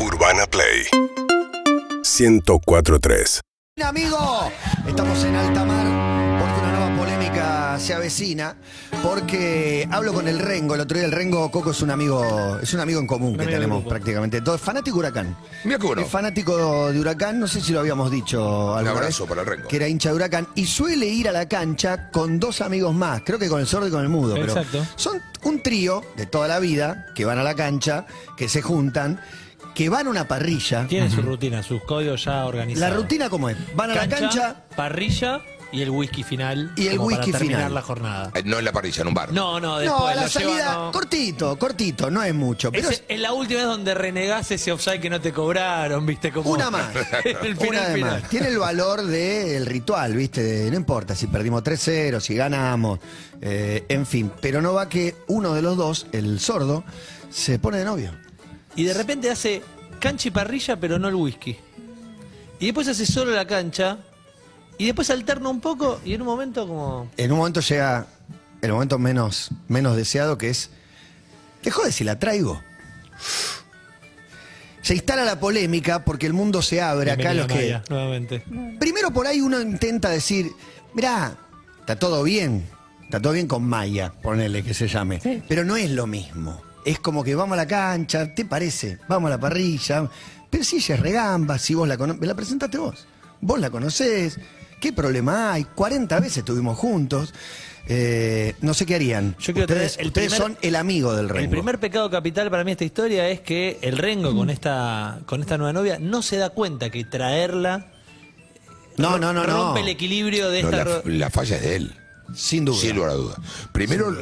Urbana Play 1043 Amigo, estamos en alta mar porque una nueva polémica se avecina. Porque hablo con el Rengo. El otro día el Rengo Coco es un amigo, es un amigo en común que tenemos prácticamente. Todo, fanático Huracán. Mira bueno. Es fanático de Huracán, no sé si lo habíamos dicho alguna abrazo vez, para el Rengo. Que era hincha de Huracán. Y suele ir a la cancha con dos amigos más, creo que con el sordo y con el mudo. Pero Exacto. son un trío de toda la vida que van a la cancha, que se juntan, que van a una parrilla. Tienen su rutina, sus códigos ya La organizados. rutina, ¿cómo es? Van a la cancha parrilla y el whisky final. Y el como whisky para terminar final. la jornada. Eh, No en la parrilla, en un bar. No, no, después No, a la lo salida, no. cortito, cortito, no es mucho. Pero Es, es es la última vez donde renegás ese offside que no te cobraron, ¿viste? Como una más. el final, una de final. más. Tiene el valor del ritual, ¿viste? De- no importa si perdimos 3-0, si ganamos, eh, en fin. Pero no va que uno de los dos, el sordo, se pone de novio. Y de repente hace cancha y parrilla, pero no el whisky. Y después hace solo la cancha. Y después alterna un poco y en un momento como... En un momento llega el momento menos, menos deseado que es. Dejó de si la traigo. Se instala la polémica porque el mundo se abre acá los que. Maya, nuevamente. Primero por ahí uno intenta decir, mirá, está todo bien, está todo bien con Maya, ponele que se llame, pero no es lo mismo. Es como que vamos a la cancha, ¿te parece? Vamos a la parrilla, pero si ella es regamba, si vos la conoces, la presentaste vos, vos la conocés, ¿qué problema hay? 40 veces estuvimos juntos, eh, no sé qué harían. Yo quiero ustedes el ustedes primer- son el amigo del Rengo. El primer pecado capital para mí de esta historia es que el Rengo con esta, con esta nueva novia no se da cuenta que traerla no, no, no, no. rompe el equilibrio de No, esta... la, la falla es de él. Sin duda. Sin lugar a duda. Primero,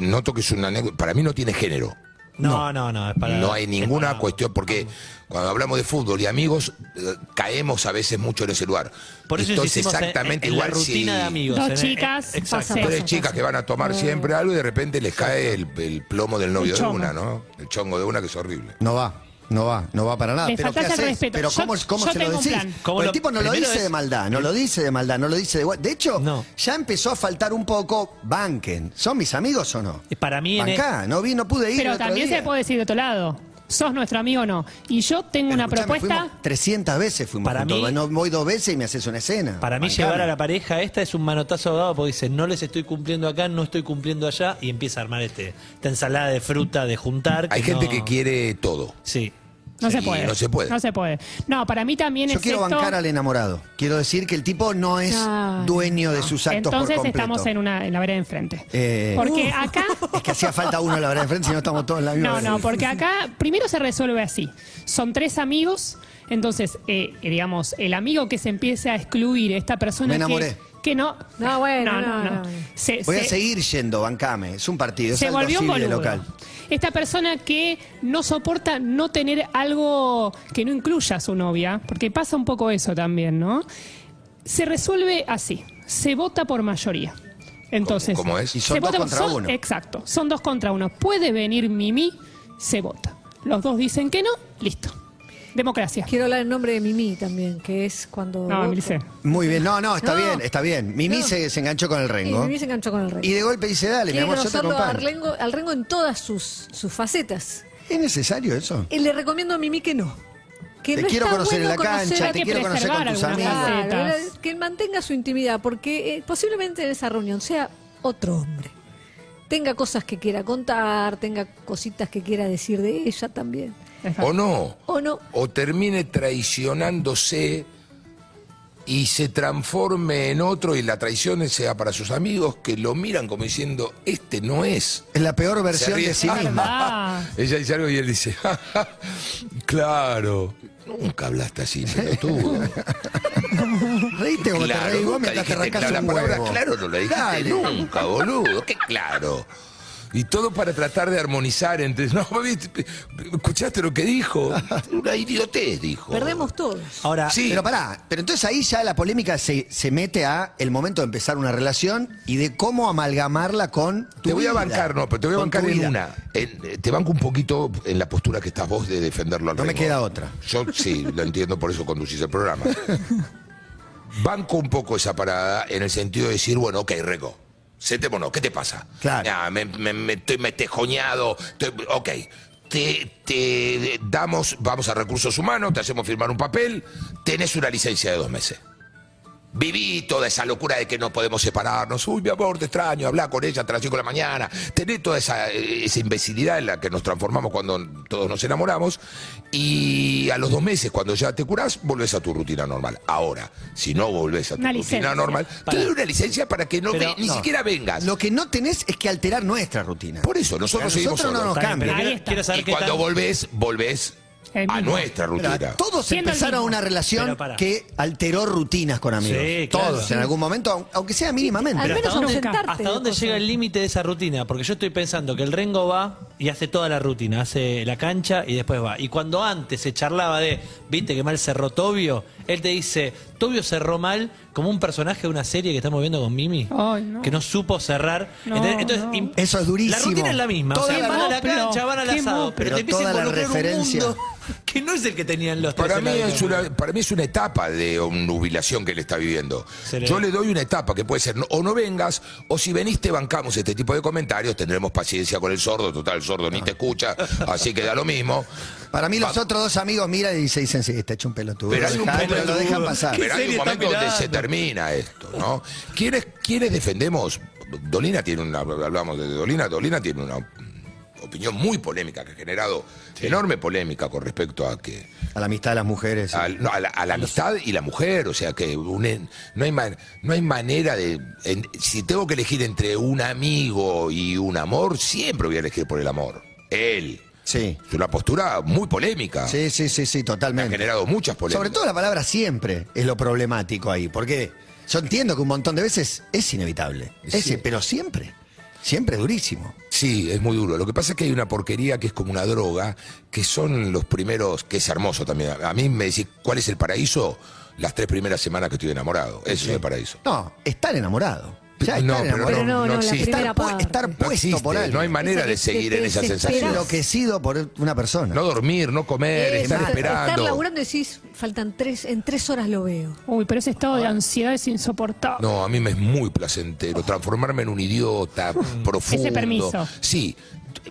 noto que es una anécdota. Para mí no tiene género. No, no, no, es para... no hay ninguna para- cuestión, porque cuando hablamos de fútbol y amigos, eh, caemos a veces mucho en ese lugar. Por eso Esto es exactamente en, en igual la rutina si de amigos. Dos en- en- chicas, exacto. pasa Tres chicas que van a tomar siempre algo y de repente les cae el, el plomo del novio El de una, ¿no? El chongo de una que es horrible. No va, no va, no va para nada. Pero ¿qué haces? respeto. Pero Yo- ¿cómo, cómo yo se lo decís? plan. ¿Cómo lo- el tipo no lo dice de maldad, no lo dice de maldad, no lo dice de... De hecho, No. ya empezó a faltar un poco, banquen. ¿Son mis amigos o no? Y Para mí... Bancá, no vi, no pude ir el Pero otro también día. se puede decir de otro lado. Sos nuestro amigo o no. Y yo tengo una Escuchame, propuesta. fuimos 300 veces fuimos Para juntos. mí- No voy dos veces y me haces una escena. Para mí Bancame. llevar a la pareja esta es un manotazo ahogado porque dice, no les estoy cumpliendo acá, no estoy cumpliendo allá y empieza a armar este, esta ensalada de fruta, de juntar. Hay gente no- que quiere todo. Sí. No Sí, se puede. no se puede. No se puede. No, para mí también Yo quiero bancar al enamorado. Quiero decir que el tipo no es dueño de sus actos Entonces por estamos en, una, en la vereda de enfrente. Eh, Porque acá. Es que hacía falta uno, la verdad, de frente, si no estamos todos en la misma No, vereda. no, porque acá primero se resuelve así. Son tres amigos, entonces, eh, eh, digamos, el amigo que se empiece a excluir, esta persona Me enamoré. que, que no... No, bueno, no, no. no, no. Se- Voy a se- seguir yendo, bancame. Es un partido, es se volvió un de boludo. local. Esta persona que no soporta no tener algo que no incluya a su novia, porque pasa un poco eso también, ¿no? Se resuelve así, se vota por mayoría. Entonces, ¿Cómo- cómo es? Y son se dos vota- contra son- uno. Exacto, son dos contra uno. Puede venir Mimi, se vota. Los dos dicen que no, listo. Democracia. Quiero hablar en nombre de Mimi también, que es cuando. No, voto. Emilce. Muy bien, no, no, está No. bien, está bien. Mimi No. se, se enganchó con el Y rengo. Mimi se enganchó con el rey. Y de golpe dice, dale, mi Quiere amor, yo te conocerlo al acompaño. rengo, al rengo en todas sus, sus facetas. ¿Es necesario eso? Y le recomiendo a Mimi que no. Que Te no quiero está conocer en bueno la conocer cancha, a- te que quiero conocer con preservar tus algunas amigos. Claro, facetas. que mantenga su intimidad, porque eh, posiblemente en esa reunión sea otro hombre. Tenga cosas que quiera contar, tenga cositas que quiera decir de ella también. ¿O no? ¿O no? O termine traicionándose y se transforme en otro y la traición sea para sus amigos que lo miran como diciendo, este no es. Es la peor versión de sí misma. Ella dice algo y él dice, "Ja, ja, claro, nunca hablaste así, pelotudo. Reíste como te Claro, reí vos mientras te un palabra claro, no la dijiste Dale. nunca, boludo. Qué claro. Y todo para tratar de armonizar entre. No, ¿viste? ¿escuchaste lo que dijo? Una idiotez, dijo. Perdemos todos. Ahora, Sí. Pero pará, pero entonces ahí ya la polémica se, se mete a el momento de empezar una relación y de cómo amalgamarla con tu Te voy a bancar, no, pero te voy a con bancar en vida. una. En- eh, te banco un poquito en la postura que estás vos de defenderlo al No me queda otra. Yo sí, lo entiendo, por eso conducís el programa. Banco un poco esa parada en el sentido de decir, bueno, ok, Rego, sentémonos, ¿qué te pasa? Claro. Ya, me, me, me estoy me tejoñado, estoy- ok. te, te damos, vamos a recursos humanos, te hacemos firmar un papel, tenés una licencia de dos meses. Viví toda esa locura de que no podemos separarnos. Uy, mi amor, te extraño, hablar con ella hasta las 5 de la mañana. Tener toda esa, esa imbecilidad en la que nos transformamos cuando todos nos enamoramos. Y a los dos meses, cuando ya te curás, volvés a tu rutina normal. Ahora, si no volvés a tu Una rutina licencia. normal, te doy una licencia para que no Pero, ve- ni no. siquiera vengas. Lo que no tenés es que alterar nuestra rutina. Por eso, nosotros A seguimos nosotros no solos. nos cambia. Quiero, saber Y cuando tan- volvés, volvés El a mismo. nuestra Pero rutina. todos Siendo empezaron una relación Pero que alteró rutinas con amigos. Sí, claro. todos, en algún momento, aun- aunque sea mínimamente. Al Pero menos ¿hasta dónde- ¿Hasta de dónde llega el límite de esa rutina? Porque yo estoy pensando que el Rengo va y hace toda la rutina, hace la cancha y después va. Y cuando antes se charlaba de, viste que mal cerró Tobio, él te dice, Tobio cerró mal como un personaje de una serie que estamos viendo con Mimi, Ay, no. que no supo cerrar. No, Entonces, entonces, no. im- Eso es durísimo. La rutina es la misma. Toda o sea, la- van a la Qué cancha, van al asado, pero, Pero te empieza a toda la involucrar un referencia- mundo que no es el que tenían los tres Para mí, es una, para mí es una etapa de nubilación que él está viviendo. Le- Yo le doy una etapa que puede ser no- o no vengas, o si venís te bancamos este tipo de comentarios, tendremos paciencia con el sordo, total, el sordo ni te escucha, así que da lo mismo. Para mí, los Va- otros dos amigos miran y se dicen, sí, está hecho un pelotudo. Pero hay un Dejá, momento- lo dejan pasar. Pero hay un momento donde se termina esto, ¿no? ¿Quiénes, quiénes defendemos? Dolina tiene una, hablamos de Dolina, Dolina tiene una opinión muy polémica que ha generado enorme polémica con respecto a que A la amistad de las mujeres. no, a, la, a la amistad y la mujer, o sea que no, hay man- no hay manera de... en- si tengo que elegir entre un amigo y un amor, siempre voy a elegir por el amor. Él. Sí. Es una postura muy polémica. Sí, sí, sí, sí, Ha totalmente. generado muchas polémicas. Sobre todo la palabra siempre es lo problemático ahí, porque yo entiendo que un montón de veces es inevitable, Sí. Pero siempre, siempre es durísimo. Sí, es muy duro. Lo que pasa es que hay una porquería que es como una droga, que son los primeros, que es hermoso también. A mí me decís, ¿cuál es el paraíso? Las tres primeras semanas que estoy enamorado. Eso es el paraíso. No, estar enamorado. Ya, No, estar pero. Pero no, no, existe. primera estar, pu- parte. estar No puesto existe, por algo. no hay manera de seguir te en esa sensación. enloquecido por una persona. No dormir, no comer, Es estar estar, estar esperando. laburando y decís, faltan tres, en tres horas lo veo. Uy, pero ese estado de ansiedad es insoportable. No, a mí me es muy placentero transformarme en un idiota profundo. Ese permiso. Sí,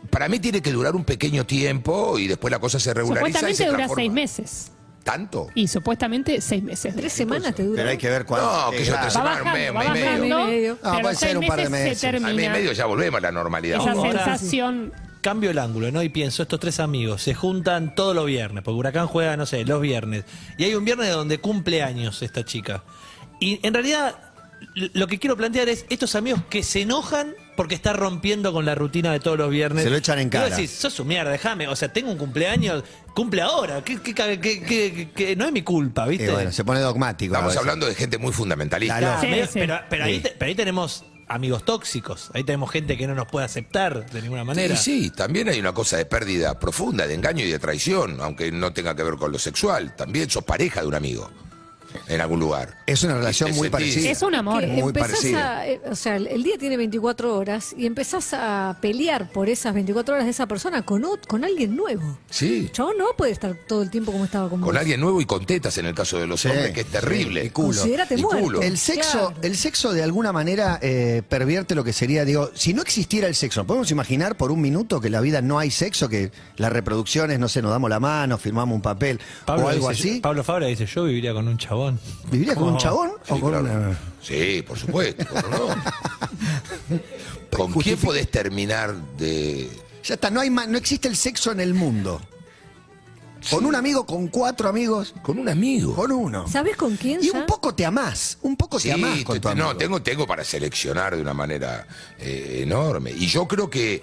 para mí tiene que durar un pequeño tiempo y después la cosa se regulariza y Supuestamente se dura transforma. seis meses. ¿Tanto? Y supuestamente seis meses. Tres semanas te dura. Pero hay que ver cuánto. No, que yo tres semanas, un mes, un mes y medio. medio. Ah, puede ser un par de meses meses. se Al mes y termina. medio ya volvemos a la normalidad. Esa sensación. Cambio el ángulo, ¿no? Y pienso, estos tres amigos se juntan todos los viernes, porque Huracán juega, no sé, los viernes. Y hay un viernes donde cumple años esta chica. Y en realidad, lo que quiero plantear es estos amigos que se enojan porque está rompiendo con la rutina de todos los viernes. Se lo echan en Y vos cara. decís, sos un mierda, déjame. O sea, tengo un cumpleaños, cumple ahora. ¿Qué, qué, qué- qué- qué- qué- no es mi culpa, ¿viste? Y bueno, se pone dogmático. Estamos veces. hablando de gente muy fundamentalista. Claro. Sí, Medio- sí. Pero, pero ahí Sí. te- pero ahí tenemos amigos tóxicos. Ahí tenemos gente que no nos puede aceptar de ninguna manera. Y sí, también hay una cosa de pérdida profunda, de engaño y de traición, aunque no tenga que ver con lo sexual. También sos pareja de un amigo en algún lugar. Es una relación muy sentís- parecida. Es un amor. Que Muy empezás parecida. a, eh, o sea, el día tiene 24 horas y empezás a pelear por esas 24 horas de esa persona con, con alguien nuevo. Sí, El chabón no puede estar todo el tiempo como estaba con, con vos. alguien nuevo y con tetas en el caso de los Sí, hombres, que es terrible. sí, y culo. Considérate Y muerto. culo. El sexo, Claro. el sexo de alguna manera eh, pervierte lo que sería, digo, si no existiera el sexo, ¿podemos imaginar por un minuto que la vida no hay sexo, que las reproducciones, no sé, nos damos la mano, firmamos un papel Pablo, o algo dice, así? Pablo Fabra dice, yo viviría con un chabón. ¿Viviría con un chabón Sí, o con claro. una...? Sí, por supuesto. ¿cómo no? ¿Con quién podés terminar de...? Ya está, no, hay no existe el sexo en el mundo. Con un amigo, con cuatro amigos, Con un amigo. con uno. ¿Sabes con quién Y ya? un poco te amás, un poco te amás con te- tu amigo. no, tengo, tengo para seleccionar de una manera eh, enorme. Y yo creo que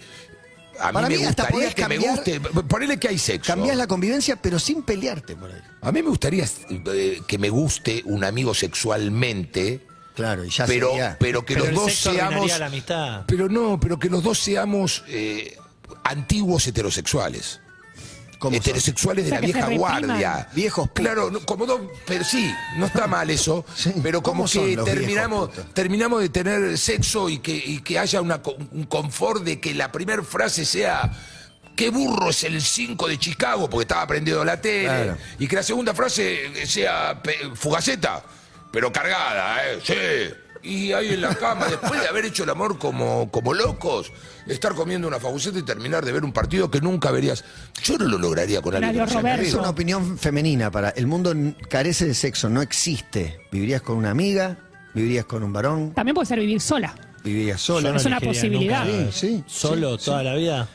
a mí Para me mí hasta gustaría podés que me cambiar- guste. Ponele que hay sexo. Cambiás la convivencia, pero sin pelearte por ahí. A mí me gustaría eh, que me guste un amigo sexualmente. Claro, y ya pero, sería- pero que Pero los el dos sexo seamos. la amistad. Pero no, pero que los dos seamos eh, antiguos heterosexuales. Heterosexuales de la vieja guardia. Viejos putos. Claro, no, como dos, pero sí, no está mal eso, Sí, pero como ¿cómo son que terminamos, terminamos de tener sexo y que, y que haya una, un confort de que la primera frase sea qué burro es el 5 de Chicago, porque estaba prendido la tele, Claro. y que la segunda frase sea fugaceta, pero cargada, ¿eh? Sí. Y ahí en la cama, después de haber hecho el amor como, como locos, estar comiendo una fabuceta y terminar de ver un partido que nunca verías. Yo no lo lograría con alguien. Que no sea mi Roberto. Es amigo. una opinión femenina para. El mundo n- carece de sexo, no existe. ¿Vivirías con una amiga? ¿Vivirías con un varón? También puede ser vivir sola. ¿Vivirías Yo sola? no Es una elegiría posibilidad. nunca Sí, sí, Solo sí, toda la vida.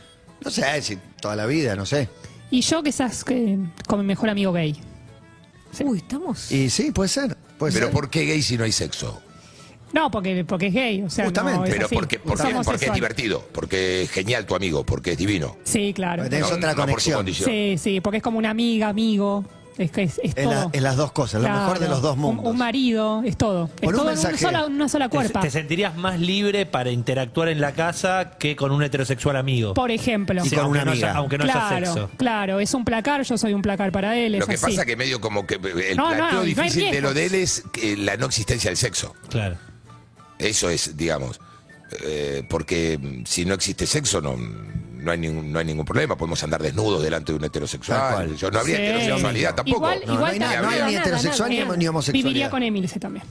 No sé si toda la vida, no sé. Y yo quizás que, con mi mejor amigo gay. Uy, estamos. Y sí, puede ser. Puede Pero ser. ¿por qué gay si no hay sexo? No, porque, porque es gay. O sea, Justamente. no, es Pero así. porque, porque, Somos porque es sexuales. divertido, porque es genial tu amigo, porque es divino. Sí, claro. Porque tenés No, otra no por su conexión. condición. Sí, sí, porque es como una amiga, amigo. Es que es, es Es, la- todo. es las dos cosas, lo mejor de los dos Un- mundos. Un, marido, es todo. Es Por un todo en mensaje. una sola, una sola Te, cuerpa. te sentirías más libre para interactuar en la casa que con un heterosexual amigo. Por ejemplo. Y con aunque una no haya- amiga. aunque no haya claro, sexo. claro, es un placar, yo soy un placar para él, es Lo que así. pasa que medio como que el No, no, planteo no hay difícil de riesgos. lo de él es que la no existencia del sexo. Claro. Eso es, digamos. Eh, porque si no existe sexo, no, no, hay ningún, no hay ningún problema. Podemos andar desnudos delante de un heterosexual. Yo no habría Sí. heterosexualidad tampoco. Igual, No, no igual hay, na- ta- no hay nada, ni nada, heterosexual nada. ni, ni homosexualidad. Viviría con Emilce también.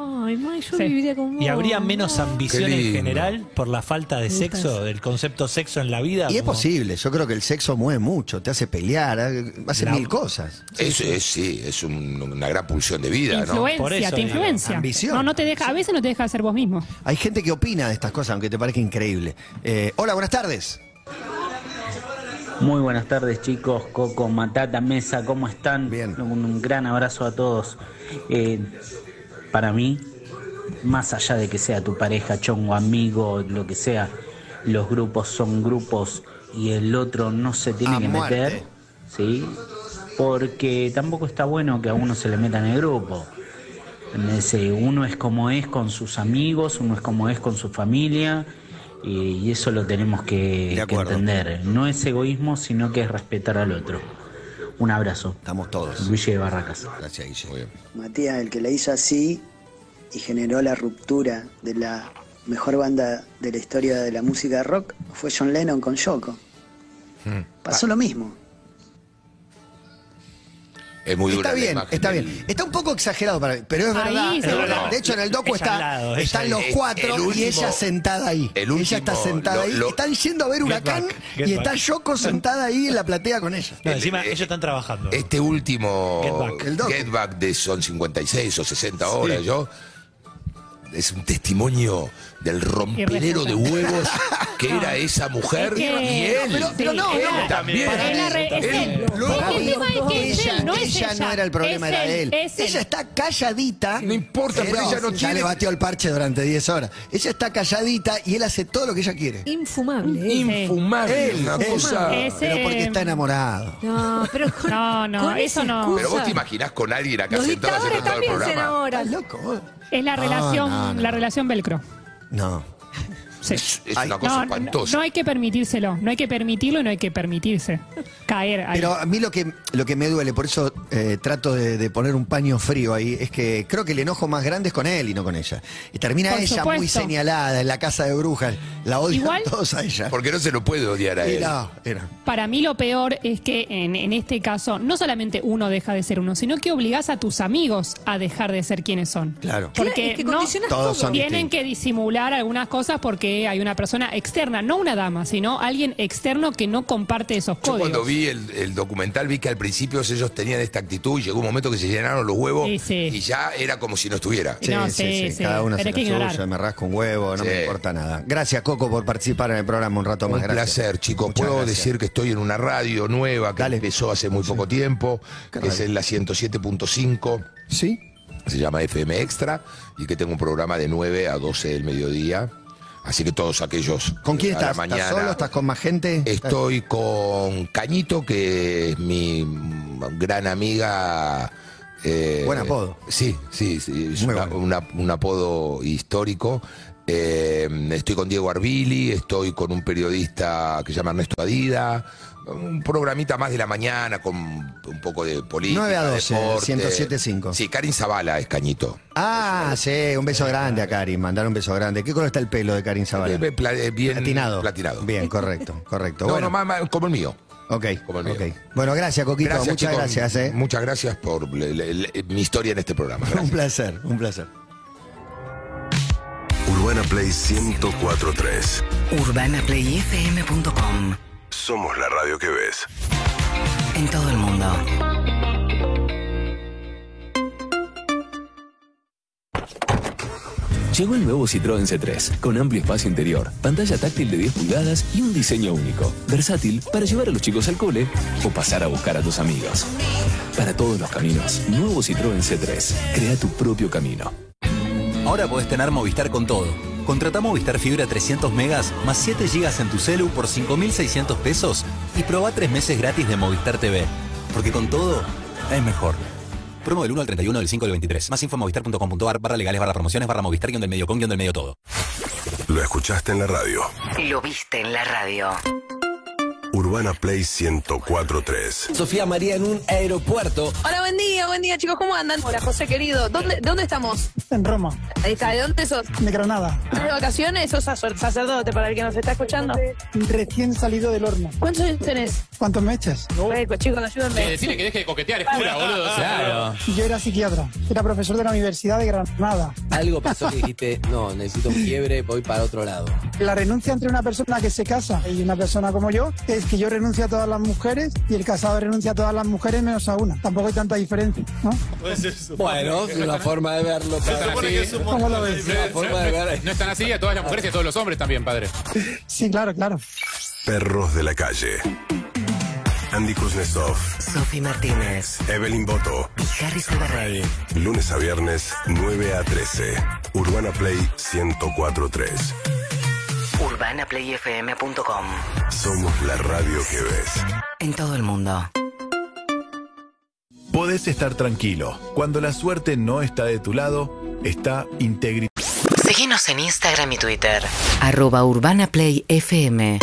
Ay, May, yo Sí. viviría con vos. ¿Y habría menos ambición Qué en lindo. general por la falta de sexo, del concepto sexo en la vida? Y es Como- posible, yo creo que el sexo mueve mucho, te hace pelear, hace La- mil cosas. Eso es, sí, es un- una gran pulsión de vida, ¿no? Influencia, Por eso te digo, influencia. ambición. No, no te deja, a veces no te deja ser vos mismo. Hay gente que opina de estas cosas, aunque te parezca increíble. Eh, hola, buenas tardes. Muy buenas tardes chicos, Coco, Matata, Mesa, ¿cómo están? Bien. Un, un gran abrazo a todos. Eh, para mí, más allá de que sea tu pareja, chongo, amigo, lo que sea, los grupos son grupos y el otro no se tiene A que muerte. meter, ¿sí? Porque tampoco está bueno que a uno se le meta en el grupo. Uno es como es con sus amigos, uno es como es con su familia y, eso lo tenemos que, que entender. No es egoísmo, sino que es respetar al otro. Un abrazo. Estamos todos. Luigi de Barracas. Gracias, Guille. Muy bien. Matías, el que la hizo así y generó la ruptura de la mejor banda de la historia de la música rock fue John Lennon con Yoko. Pasó lo mismo. Es muy dura Está la bien, imagen está del- bien. Está un poco exagerado para mí, pero es Ahí verdad. es. De hecho, en el docu Ella está, al lado, ella están al- los cuatro el y último- ella sentada ahí. el ella está último, sentada lo- ahí. lo- están yendo a ver Huracán back, get y está back. Yoko sentada ahí en la platea con ella. No, encima eh, ellos están trabajando. Este último Get Back. El docu. Get Back de son 56 o 60 horas, yo es un testimonio del rompelero de huevos que era esa mujer Es que- y él. Pero- pero no, él no. también. Es Él- él. Es que el tema es que es ella, él, no es ella ella. no era el problema, Es era él. es él. Ella está calladita. No importa, pero ella no ya tiene- le batió el parche durante 10 horas. Ella está calladita y él hace todo lo que ella quiere. Infumable. Infumable, Él, una él. cosa. Ese- Pero porque está enamorado. No, pero con, No, no, con eso no. excusa. Pero vos te imaginás con alguien acá Los sentado haciendo todo el también se programa. Estás enamoran. loco. Es la No, relación, la relación velcro. No. Sí. Es, una cosa No, espantosa. no hay que permitírselo, no hay que permitirlo y no hay que permitirse caer ahí. Pero a mí lo que, lo que me duele, por eso eh, trato de, de poner un paño frío ahí, es que creo que el enojo más grande es con él y no con ella. Y termina Por ella muy señalada en la casa de brujas. La odian Igual- todos a ella. Porque no se lo puede odiar a Y él. no, era. Para mí lo peor es que en, en este caso no solamente uno deja de ser uno, sino que obligás a tus amigos a dejar de ser quienes son. Claro. Porque Claro, es que no condicionas Todos son tienen distintos. que disimular algunas cosas porque hay una persona externa, no una dama, sino alguien externo que no comparte esos Yo códigos. cuando vi el, el documental vi que al principio ellos tenían esta actitud y llegó un momento que se llenaron los huevos Sí, sí. y ya era como si no estuviera. Sí, No, sí, sí. Cada uno Pero ignorar. suyo, me rasco un huevo, no Sí. me importa nada. Gracias, Coco, por participar en el programa un rato más. Un Gracias. placer, chicos. Muchas Puedo gracias. decir que estoy en una radio nueva que Dale. empezó hace muy poco tiempo, ¿Qué que es radio? en la 107.5, ¿Sí? se llama FM Extra, y que tengo un programa de 9 a 12 del mediodía. Así que todos aquellos ¿Con quién estás? mañana. ¿Estás solo? ¿Estás con más gente? Estoy con Cañito, que es mi gran amiga. eh, Buen apodo. Sí, sí, sí, es Muy una- bueno. una- un apodo histórico. Eh, estoy con Diego Arbili, estoy con un periodista que se llama Ernesto Adida, un programita más de la mañana con un poco de política. 9 a 12, deporte. 107.5. Sí, Karin Zavala es Cañito. Ah, sí, un beso grande a Karin, mandar un beso grande. ¿Qué color está el pelo de Karin Zavala? Eh, pla- eh, bien Platinado. platinado. Bien, correcto, correcto. No, bueno, no, más- más como el mío. ok, como el mío. Bueno, gracias, Coquito. Muchas chicos. gracias, ¿eh? Muchas gracias por le- le- le- mi historia en este programa. Un placer, un placer. Urbana Play 1043. UrbanaPlayFM.com Somos la radio que ves. En todo el mundo. Llegó el nuevo Citroën C3, con amplio espacio interior, pantalla táctil de 10 pulgadas y un diseño único. Versátil para llevar a los chicos al cole o pasar a buscar a tus amigos. Para todos los caminos, nuevo Citroën C3. Crea tu propio camino. Ahora podés tener Movistar con todo. Contrata Movistar Fibra 300 megas más 7 gigas en tu celu por 5.600 pesos y probá 3 meses gratis de Movistar TV. Porque con todo es mejor. Promo del 1 al 31 del 5 del 23. Más info movistar.com.ar barra legales barra promociones barra movistar guion del medio con guion del medio todo. Lo escuchaste en la radio. Lo viste en la radio. Urbana Play 1043. Sofía María en un aeropuerto. Hola, buen día, buen día chicos, ¿cómo andan? Hola José querido, ¿dónde, ¿dónde estamos? En Roma. Ahí está, ¿de dónde sos? De Granada. ¿Estás de vacaciones? ¿Sos sacerdote para el que nos está escuchando? Recién salido del horno. ¿Cuántos años tenés? ¿Cuántos me echas? Bueno, chicos, ayúdenme. Eh, decirle que deje de coquetear, es cura, boludo. Claro. Yo era psiquiatra. Era profesor de la Universidad de Granada. Algo pasó que dijiste, no, necesito un quiebre, voy para otro lado. La renuncia entre una persona que se casa y una persona como yo es que yo renuncio a todas las mujeres y el casado renuncia a todas las mujeres menos a una. Tampoco hay tanta diferencia, ¿no? Bueno, es una forma de verlo. No es así. ¿Cómo lo ves? Una forma de ver. No es tan así a todas las mujeres y a todos los hombres también, padre. Sí, claro, claro. Perros de la calle. Andy Kuznetsov, Sofi Martínez Evelyn Boto. y Harry Salvarrey. Lunes a viernes, 9 a 13. Urbana Play 1043. UrbanaPlayFM.com Somos la radio que ves. En todo el mundo. Podés estar tranquilo. Cuando la suerte no está de tu lado, está integridad. Seguinos en Instagram y Twitter. Arroba UrbanaPlayFM.